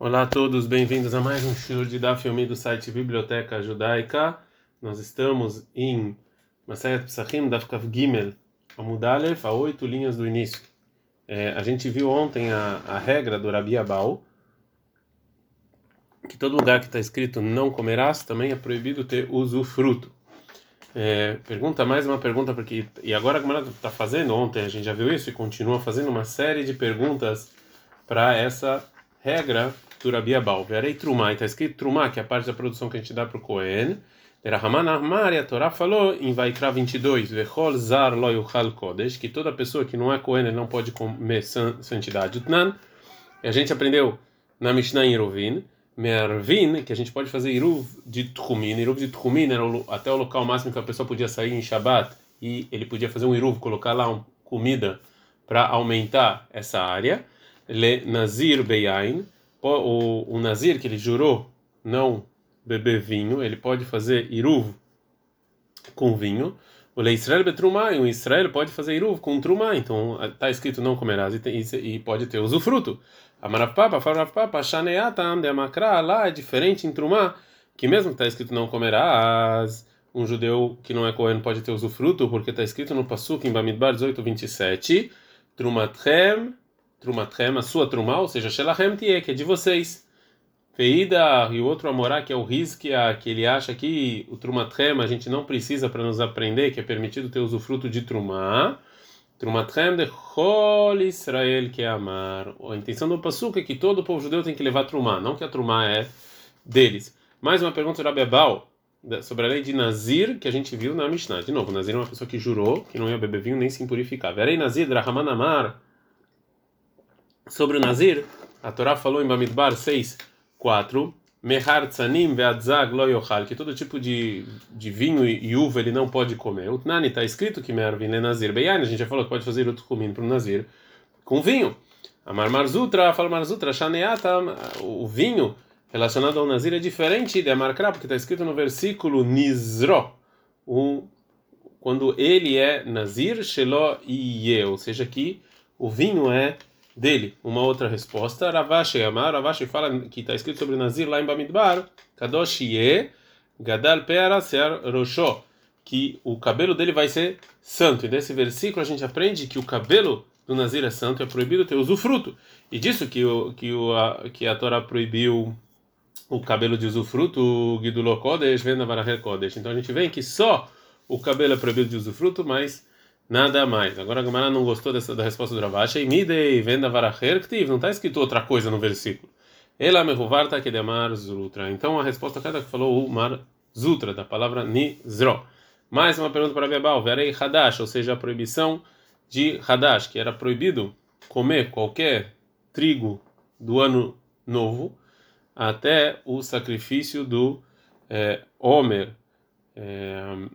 Olá a todos, bem-vindos a mais um show de da filme do site Biblioteca Judaica. Nós estamos em Masayat Psachim Daf Kav Gimel, Amudalef, a oito linhas do início. É, a gente viu ontem a, a regra do Rabi Abau, que todo lugar que está escrito não comerás também é proibido ter usufruto. É, pergunta mais uma pergunta porque e agora a Gamara está fazendo ontem a gente já viu isso e continua fazendo uma série de perguntas para essa regra do Rabi Abau. Verei Trumá, está escrito Trumá, que é a parte da produção que a gente dá para o Cohen. Rahaman Ahmar, a Torá falou em Vaikra 22, Vechol Zar Lo Yuchal Kodesh, que toda pessoa que não é Cohen não pode comer santidade. Utnan, a gente aprendeu na Mishnah em Rovin, Mervin, que a gente pode fazer Iruv de Tchumin. Iruv de Tchumin era até o local máximo que a pessoa podia sair em Shabbat e ele podia fazer um Iruv, colocar lá uma comida para aumentar essa área. Le Nazir Beyain o, o Nazir, que ele jurou não beber vinho, ele pode fazer iruv com vinho. O Le Israel betrumá, e o Israel pode fazer iruv com trumá. Então está escrito não comerás e, tem, e pode ter usufruto. Amarapapa, farapapa, shaneatam, de amakra, lá é diferente em trumá, que mesmo está escrito não comerás, um judeu que não é cohen pode ter usufruto, porque está escrito no Pasuk em Bamidbar 18, 27, trumatchem Trumatchem, a sua trumá, ou seja, Shelachem Tie, que é de vocês. Feida e o outro Amorá, que é o Rizkia, que ele acha que o Trumatchem a gente não precisa para nos aprender, que é permitido ter usufruto de Trumá. Trumatchem de Chol Israel, que é amar. A intenção do Passuca é que todo o povo judeu tem que levar Trumá, não que a Trumá é deles. Mais uma pergunta de Abebal sobre a lei de Nazir, que a gente viu na Mishnah. De novo, Nazir é uma pessoa que jurou que não ia beber vinho nem se impurificar. Verei Nazir, Rahaman Amar. Sobre o Nazir, a Torá falou em Bamidbar 6, 4, Mehar tzanim ve'adzag lo yochal, que todo tipo de, de vinho e, uva ele não pode comer. O Tnani está escrito que vin é Nazir beyan, a gente já falou que pode fazer outro comino para o Nazir com vinho. Amar Marzutra, fala Marzutra, Shaneata, o vinho relacionado ao Nazir é diferente de Amarkra, porque está escrito no versículo Nizro, o, quando ele é Nazir, Shelo Iye, ou seja, que o vinho é dele uma outra resposta. Ravashi Amar, Ravashi fala que está escrito sobre Nazir lá em Bamidbar, Kadosh Ye, Gadal Ser Rosho, que o cabelo dele vai ser santo. E desse versículo a gente aprende que o cabelo do Nazir é santo, é proibido ter usufruto. E disso que, o, que, o, a, que a Torá proibiu o cabelo de usufruto, o Gidulo Kodesh, Venda Varahel Kodesh. Então a gente vê que só o cabelo é proibido de usufruto, mas nada mais. Agora a Gamara não gostou dessa, da resposta do Ravashi. Midei venda varacher não está escrito outra coisa no versículo. Ela mehuvarta kedemar zutra. Então a resposta cada que falou o mar zutra, da palavra nizro. Mais uma pergunta para Bebal. Verei hadash, ou seja, a proibição de hadash, que era proibido comer qualquer trigo do ano novo até o sacrifício do é, Homer. É,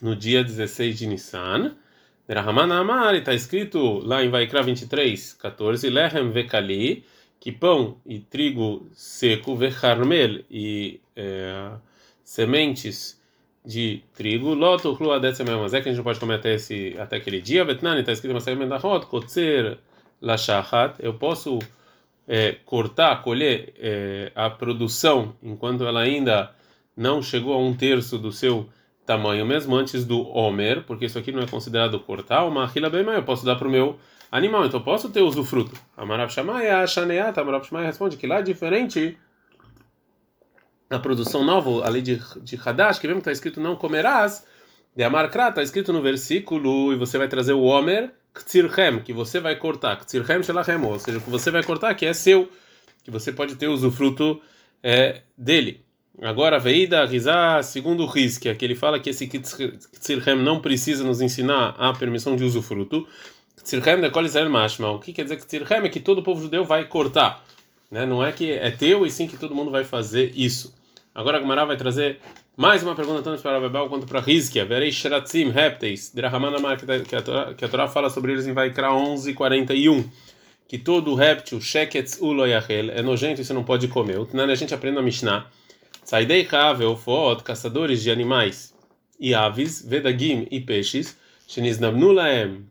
no dia 16 de Nissan. Rahaman Amar, está escrito lá em Vaikra 23, 14, Lehem Vekali, que pão e trigo seco, Vecharmel e é, sementes de trigo, Loto Mas é que a gente não pode comer até, esse, até aquele dia. Vetnani, está escrito em Mendahot, Kotzer Lashachat, eu posso é, cortar, colher é, a produção enquanto ela ainda não chegou a um terço do seu tamanho mesmo antes do Homer, porque isso aqui não é considerado cortar, uma rila bem maior, eu posso dar para o meu animal, então posso ter usufruto. Amarav Shamaya, Shaneata, Amarav Shamaya responde que lá é diferente a produção nova, a lei de, de Hadash, que vemos que está escrito não comerás, de Amarkra, está escrito no versículo, e você vai trazer o Homer, Ktsirchem, que você vai cortar, Ktsirchem Shelachem, ou seja, que você vai cortar, que é seu, que você pode ter usufruto é, dele. Agora, Veida Rizá, segundo o Rizkia, que ele fala que esse Ktsirhem não precisa nos ensinar a permissão de usufruto. Ktsirhem de Israel Mashma. O que quer dizer Ktsirhem é que todo o povo judeu vai cortar. Né? Não é que é teu e sim que todo mundo vai fazer isso. Agora a Gemara vai trazer mais uma pergunta tanto para Bebel quanto para Rizkia. Verei Shratzim, répteis, Drahamanamar, que a Torá fala sobre eles em Vaikra 11, 41 que todo réptil, Sheketz Uloyachel, é nojento e você não pode comer. O a gente aprende na Mishnah Saidei Kavel Fot, caçadores de animais e aves, Vedagim e peixes, Sheniznabnulaem,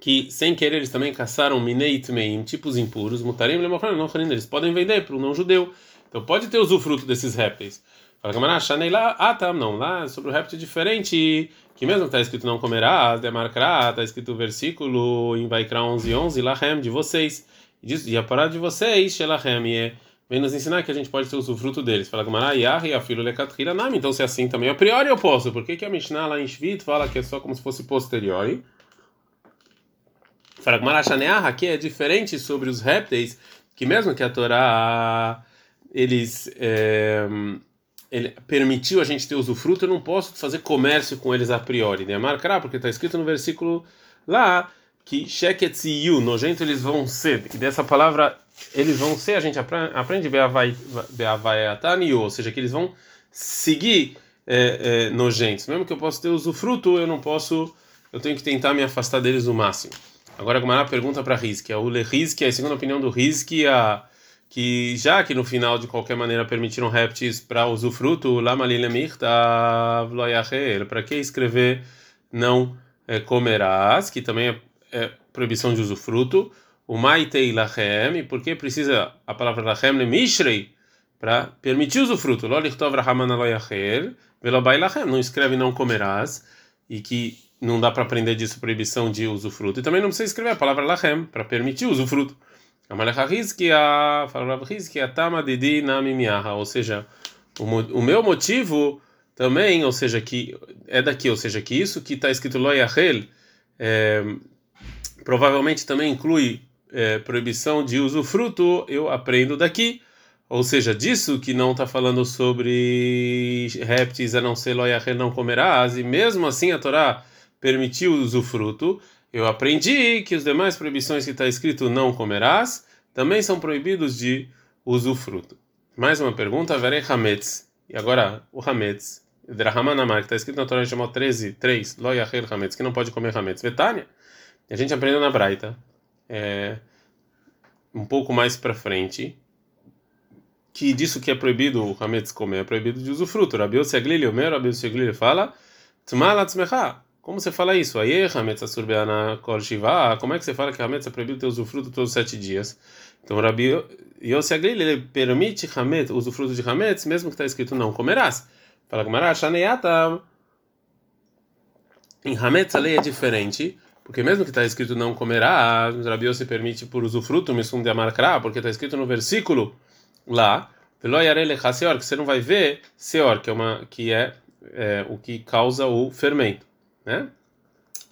que sem querer eles também caçaram mineit meim, tipos impuros, mutarim não eles podem vender para o não judeu. Então pode ter usufruto desses répteis. Fala Gamara, Chanei lá, ah tá, não, lá sobre o réptil diferente, que mesmo está escrito não comerás, demarcará, está escrito o versículo em Vaikra 11, 11, Lahem, de vocês, e a parada de vocês, Shelahem, e é, vem nos ensinar que a gente pode ter usufruto deles. Fala e Nami, então se é assim também, a priori eu posso, por que, que a Mishnah lá em Shvit fala que é só como se fosse posteriori? Fala Gamara, Shaneah, aqui é diferente sobre os répteis, que mesmo que a Torá eles é, ele permitiu a gente ter usufruto, eu não posso fazer comércio com eles a priori, né? Marcar, porque está escrito no versículo lá que sheketziyu, nojento eles vão ser, que dessa palavra eles vão ser, a gente aprende beavaiataniu, ou seja, que eles vão seguir é, é, nojentos. Mesmo que eu possa ter usufruto, eu não posso, eu tenho que tentar me afastar deles o máximo. Agora, a pergunta para Rizki, o Le Rizki, a segunda opinião do Rizki, a que já que no final de qualquer maneira permitiram répteis para usufruto, para que escrever não é, comerás, que também é, é, proibição de usufruto, o maitei lachem, porque precisa a palavra lachem mishrei? Para permitir usufruto, não escreve não comerás, e que não dá para aprender disso proibição de usufruto, e também não precisa escrever a palavra lachem para permitir usufruto. Nami Miaha, ou seja, o, o meu motivo também, ou seja, que é daqui, ou seja, que isso que está escrito Loyahel é, provavelmente também inclui é, proibição de usufruto, eu aprendo daqui. Ou seja, disso que não está falando sobre répteis a não ser Loyahel não comerás, e mesmo assim a Torá permitiu o usufruto. Eu aprendi que os demais proibições que está escrito não comerás também são proibidos de usufruto. Mais uma pergunta, verei Hametz. E agora, o Hametz, Drahamanamar, que está escrito na Torá chamou 13, 3, Lo Yachel Hametz, que não pode comer Hametz. Vetânia. A gente aprendeu na Braita, é, um pouco mais para frente, que disso que é proibido o Hametz comer, é proibido de usufruto. Rabi Yossi o meu Rabi Yossi fala, Tzmalatzmecha, como você fala isso? Aí, Hametz Asurbeana Kol Shiva, como é que você fala que Hametz é proibido ter usufruto todos os sete dias? Então, Rabi Agril, ele permite Hametz, usufruto de Hametz, mesmo que está escrito não comerás. Fala Gamara, Shaneyata. Em Hametz a lei é diferente, porque mesmo que está escrito não comerás, Rabi Yossi permite por usufruto, misum de amarkra, porque está escrito no versículo lá, que você não vai ver seor, que é, uma, que é, é o que causa o fermento né?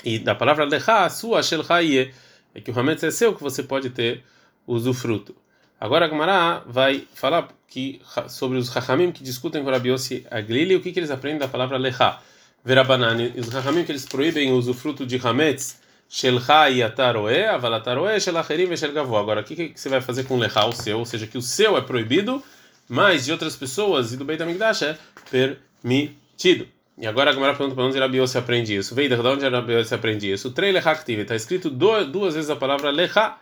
E da palavra lecha, sua shelchaie, é que o hametz é seu que você pode ter usufruto. Agora a Gemara vai falar que sobre os hachamim que discutem com Rabi Yossi Aglili, o que, que eles aprendem da palavra lecha. Verabanani, os hachamim que eles proíbem o usufruto de hametz, shelcha e avalataroe, shelacherim e shelgavó. Agora, o que, que você vai fazer com lecha, o seu? Ou seja, que o seu é proibido, mas de outras pessoas e do Beit HaMikdash é permitido. E agora a Gemara pergunta para onde Rabi Yossi aprende isso. Veio de onde Rabi Yossi aprende isso? Trei lechaktiv. Está escrito duas, vezes a palavra lecha.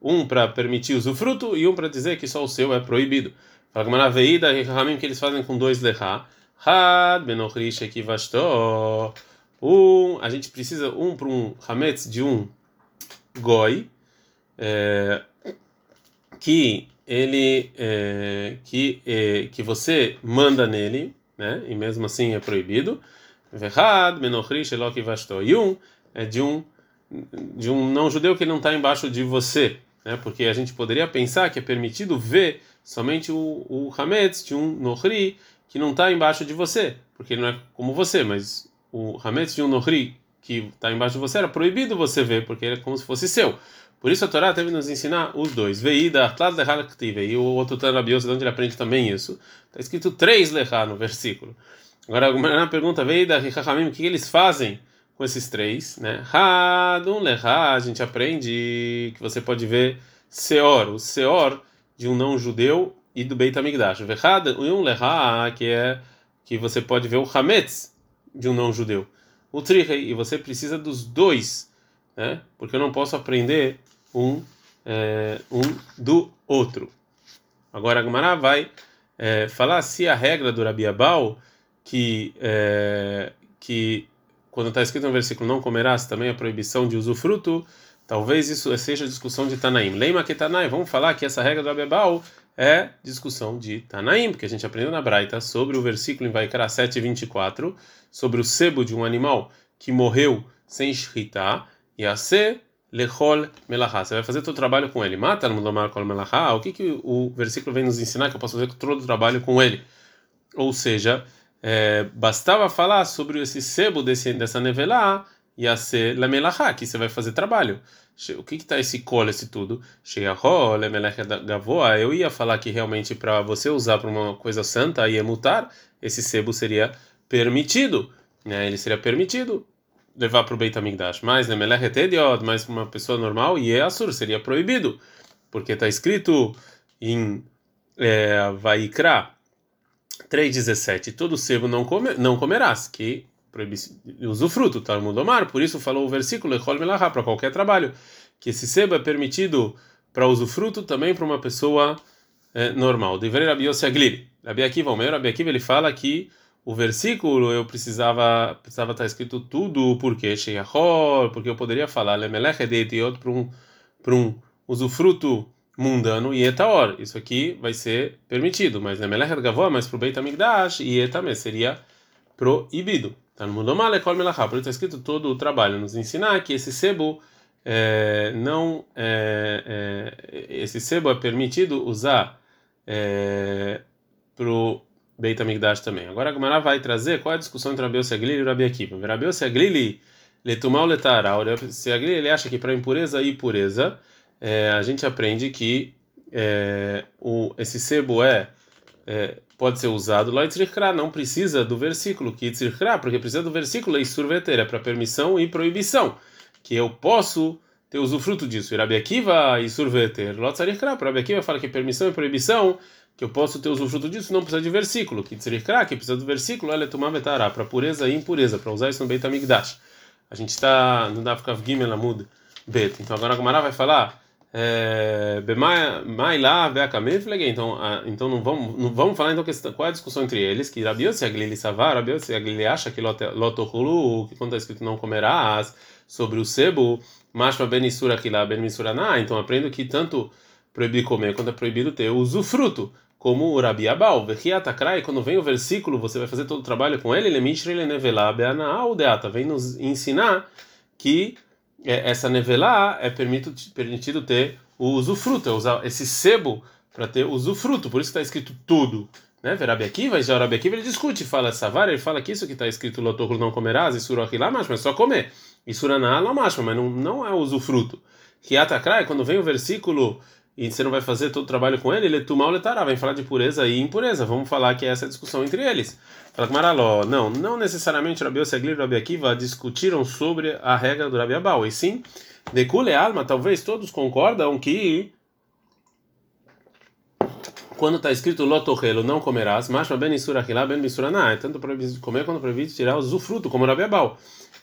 Um para permitir usufruto e um para dizer que só o seu é proibido. Fala Gemara veida e que eles fazem com dois lecha. Had benochrish ekivasto. Um, a gente precisa um para um hametz de um goi. É, que ele é, que é, que você manda nele né? E mesmo assim é proibido. Verhad, menochri, shelok e um é de um de um não judeu que não está embaixo de você, né? Porque a gente poderia pensar que é permitido ver somente o, o hametz de um nohri que não está embaixo de você, porque ele não é como você, mas o hametz de um nohri que está embaixo de você era proibido você ver, porque ele é como se fosse seu. Por isso a Torá teve nos ensinar os dois. Veida, e o outro Tanabioso, de onde ele aprende também isso. Está escrito três lechá no versículo. Agora, uma pergunta, Veida, o que eles fazem com esses três? Né? Hadum lechá, a gente aprende que você pode ver Seor, o Seor de um não-judeu e do Beit HaMikdash. Vechad, um lechá, que é que você pode ver o Hametz de um não-judeu. O Trihei, e você precisa dos dois, né? porque eu não posso aprender um, é, um do outro. Agora a vai é, falar se a regra do Rabi Abal, que, é, que quando está escrito no versículo não comerás também a proibição de usufruto, Talvez isso seja discussão de Tanaim. Leima que Tanaim, vamos falar que essa regra do Abebal é discussão de Tanaim, porque a gente aprendeu na Braita sobre o versículo em Vaikra 7:24, sobre o sebo de um animal que morreu sem shritá, e a ser lechol melachá. Você vai fazer todo o trabalho com ele. Mata no kol melachá. O que que o versículo vem nos ensinar que eu posso fazer todo o trabalho com ele? Ou seja, é, bastava falar sobre esse sebo desse, dessa nevelá ia ser lemelachá, que você vai fazer trabalho. O que está esse colo, esse tudo? gavoa. Eu ia falar que realmente para você usar para uma coisa santa, ia mutar, esse sebo seria permitido, né? Ele seria permitido levar para o Beit HaMikdash. Mas lemelachet mas para uma pessoa normal, e é assur, seria proibido, porque está escrito em é, Vaikra 3:17, todo sebo não come, não comerás, que usufruto, Talmud Omar, por isso falou o versículo, para qualquer trabalho, que esse sebo é permitido para usufruto também para uma pessoa é, normal. Deveria Rabi Yossi Agliri. Rabi Akiva, o meu Rabi Akiva, ele fala que o versículo eu precisava precisava estar escrito tudo porque Sheyachol, porque eu poderia falar Lemelech Edetiot para um para um usufruto mundano e etaor. Isso aqui vai ser permitido, mas Lemelech Gavó, mas para o Beit Amigdash e etame seria proibido. Tá no mundo mal, é por isso está escrito todo o trabalho, nos ensinar que esse sebo é, não é, é, esse sebo é permitido usar é, para o Beit Amigdash também. Agora a Gemara vai trazer qual é a discussão entre Rabi Seglili e Rabi Akiva. Rabi Seglili letumal letara. O Seglili ele acha que para impureza e pureza é, a gente aprende que é, o, esse sebo é, é pode ser usado lá não precisa do versículo que porque precisa do versículo Isur é para permissão e proibição, que eu posso ter usufruto disso. Rabi Akiva Isur veter, Lotzrichra, Rabi Akiva fala que permissão e proibição, que eu posso ter usufruto disso, não precisa de versículo, que tzrichra, que precisa do versículo, ela é tomar para pureza e impureza, para usar isso no Beit Amigdash. A gente está no Dafkav Gimel Amud Bet. Então agora a Gomara vai falar é, então, então não vamos, não vamos falar então qual é a discussão entre eles, que Rabi Yossi Aglili Savar, Rabi Yossi Aglili acha que Lotohulu, que quando está escrito não comerás, sobre o sebo, Mashma Benisura Kilá Benisurana, então aprendo que tanto proibir comer quanto é proibido ter usufruto, como o Rabi Abal, quando vem o versículo, você vai fazer todo o trabalho com ele, Lemishre Lenevelá Beana Aldeata, vem nos ensinar que essa nevelá é permitido, permitido ter o usufruto, é usar esse sebo para ter usufruto, por isso está escrito tudo. Né? Verabi Akiva, já Rabi Akiva ele discute, fala essa vara, ele fala que isso que está escrito Lotorro não comerás, e Surahilamash, mas só comer. E Suraná mas não, não é usufruto. Hiatakra, quando vem o versículo e você não vai fazer todo o trabalho com ele, ele tumal letará, vai falar de pureza e impureza. Vamos falar que é essa discussão entre eles. Fala com Maraló, não, não necessariamente Rabi Seglir e Rabi Akiva discutiram sobre a regra do Rabi e sim, de Kule Alma, talvez todos concordam que quando está escrito lotorrelo, não comerás, mas ben isurachilá, ben misuraná, é tanto proibido comer quanto proibido tirar o usufruto, como Rabi Abau.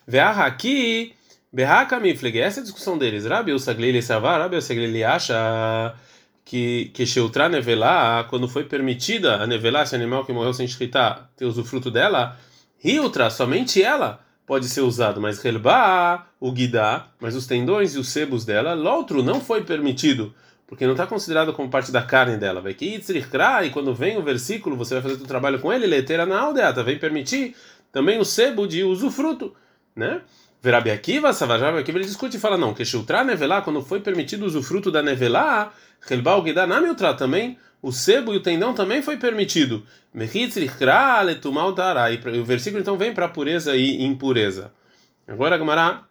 Veah aqui Berraka Mifleg, essa é a discussão deles. Rabi Usaglili Savar, Rabi Usaglili acha que que Sheutra nevelá, quando foi permitida a nevelá, esse animal que morreu sem shritá, ter usufruto dela, Riutra, somente ela pode ser usado, mas Helba, o Guidá, mas os tendões e os sebos dela, outro não foi permitido, porque não está considerado como parte da carne dela. Vai que e quando vem o versículo, você vai fazer o trabalho com ele, leteira na aldeata, vem permitir também o sebo de usufruto, né? Verabi Akiva, Savajab Akiva, ele discute e fala: não, que Shultra Nevelá, quando foi permitido o usufruto da Nevelá, Helbal Gidanam também, o sebo e o tendão também foi permitido. E o versículo então vem para pureza e impureza. Agora Gamara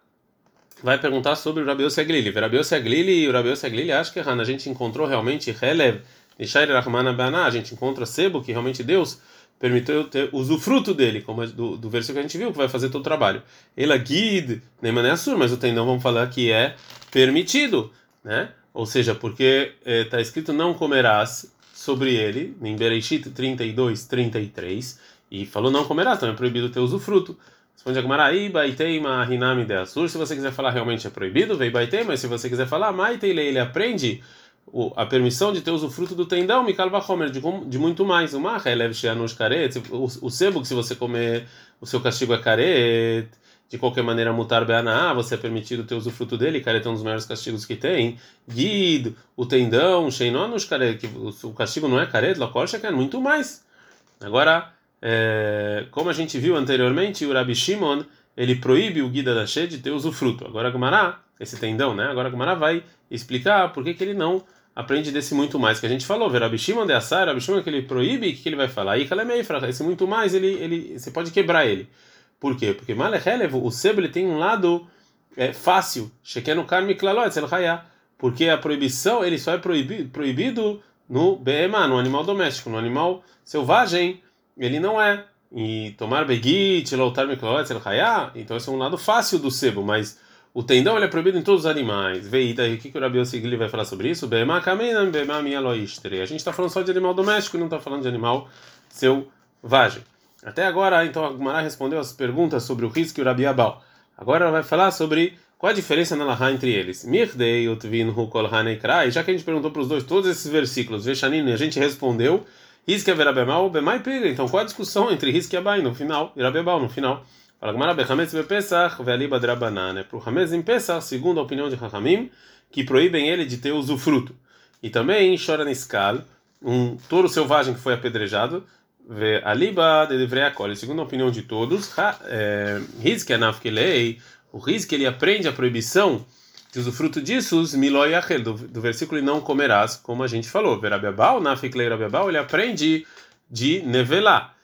vai perguntar sobre o Rabiose Aglili. Rabiose Aglili e o Rabiose Aglili acho que a gente encontrou realmente Helev, Nishair Rahman Bana, a gente encontra sebo, que realmente Deus permitiu ter usufruto dele, como é do, do versículo que a gente viu, que vai fazer todo o trabalho. Ela guide, nem mané assur, mas o tendão vamos falar que é permitido, né? Ou seja, porque está eh, escrito não comerás sobre ele, em Bereshit 32, 33, e falou não comerás, então é proibido ter usufruto. Responde a Gemara, de assur, se você quiser falar realmente é proibido, vei baiteima, mas se você quiser falar, maitei ele aprende a permissão de ter usufruto do tendão, Mikal Vahomer, de, de muito mais. Uma o sebo que se você comer, o seu castigo é caret. de qualquer maneira mutar beana, você é permitido ter usufruto dele, careta é um dos maiores castigos que tem. Guido, o tendão, sheinonos, que o castigo não é careta, lococha, que é muito mais. Agora, é, como a gente viu anteriormente, o Rabi Shimon, ele proíbe o guida da She de ter usufruto. Agora Gumará, esse tendão, né? Agora Gumará vai explicar por que, que ele não aprende desse muito mais que a gente falou. Ver Rabi Shimon de Assar, Rabi Shimon que ele proíbe, o que, que ele vai falar? Aí esse muito mais, ele, ele, você pode quebrar ele. Por quê? Porque Malechelevo, o sebo ele tem um lado é, fácil, Shekenu Karmi Klalot, porque a proibição ele só é proibido, proibido no BMA, no animal doméstico, no animal selvagem, ele não é. E tomar begit, loutar mikloet, então esse é um lado fácil do sebo, mas o tendão ele é proibido em todos os animais. Vê daí o que, que o Rabi Osigli vai falar sobre isso? BMA kamenam, BMA minha loistre. A gente está falando só de animal doméstico, não está falando de animal selvagem. Até agora, então, a Gumara respondeu as perguntas sobre o risco e o Rabi Abal. Agora ela vai falar sobre qual a diferença na Laha entre eles. Mirdei utvinhu kol hanekrai. Já que a gente perguntou para os dois todos esses versículos, Veshanin, a gente respondeu. Risque é verabemau, bemai pega. Então, qual a discussão entre risque e abai no final e rabebal no final? Gumara, bechametz bepesach ve'aliba drabanan. É para o Hametz em Pesach, segundo a opinião de Hachamim, que proíbem ele de ter usufruto. E também, chora niskal, um touro selvagem que foi apedrejado, Aliba de Devreakol, segundo a opinião de todos, Rizk é, Anafkelei, o Rizk ele aprende a proibição de usufruto disso, Miloi Achel, do, versículo não comerás, como a gente falou. Verabiabal, Nafiklei Rabiabal, ele aprende de nevelar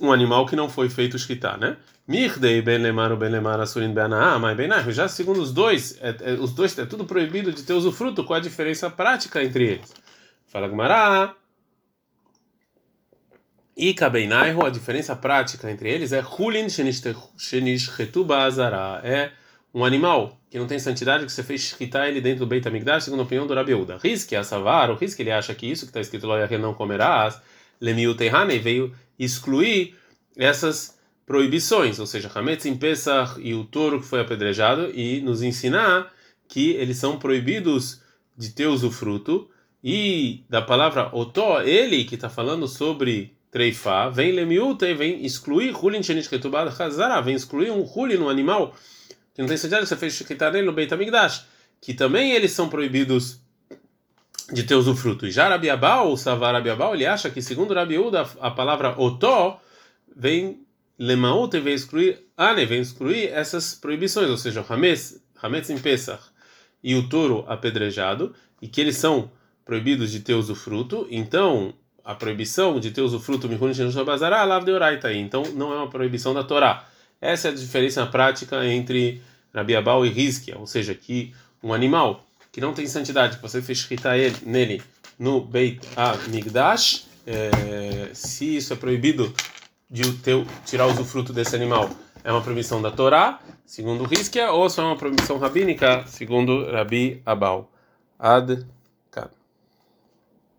um animal que não foi feito escritar, né? Mirdei ben lemar ben lemar asurin ben mas ben Já segundo os dois, é, é, os dois é tudo proibido de ter usufruto. Qual a diferença prática entre eles? Fala Gumará. E Kabeinaiho, a diferença prática entre eles é Hulin Azara. É um animal que não tem santidade, que você fez quitar ele dentro do Beit HaMikdash, segundo a opinião do Rabiuda. Rizki, a Savar, o Rizki, ele acha que isso que está escrito lá, não comerás, Lemiu Tehane, veio excluir essas proibições, ou seja, Hametz em Pesach e o touro que foi apedrejado, e nos ensinar que eles são proibidos de ter usufruto, e da palavra Otó, ele que está falando sobre treifá, vem lemiúta e vem excluir hulin shenish ketubad hazara, vem excluir um hulin no animal que não tem sentido, você fez shikitar nele no Beit HaMikdash, que também eles são proibidos de ter usufruto. E já Rabi o Savar Rabi Abal, ele acha que segundo Rabi Uda, a palavra otó vem lemaúta e vem excluir ane, vem excluir essas proibições, ou seja, hametz, hametz em Pesach e o touro apedrejado, e que eles são proibidos de ter usufruto, então a proibição de ter usufruto então não é uma proibição da Torá. Essa é a diferença prática entre Rabi Abal e Rizkia, ou seja, que um animal que não tem santidade, que você fez escrita nele no Beit HaMikdash, é, se isso é proibido de teu, tirar o usufruto desse animal, é uma proibição da Torá, segundo Rizkia, ou só é uma proibição rabínica, segundo Rabi Abal. Ad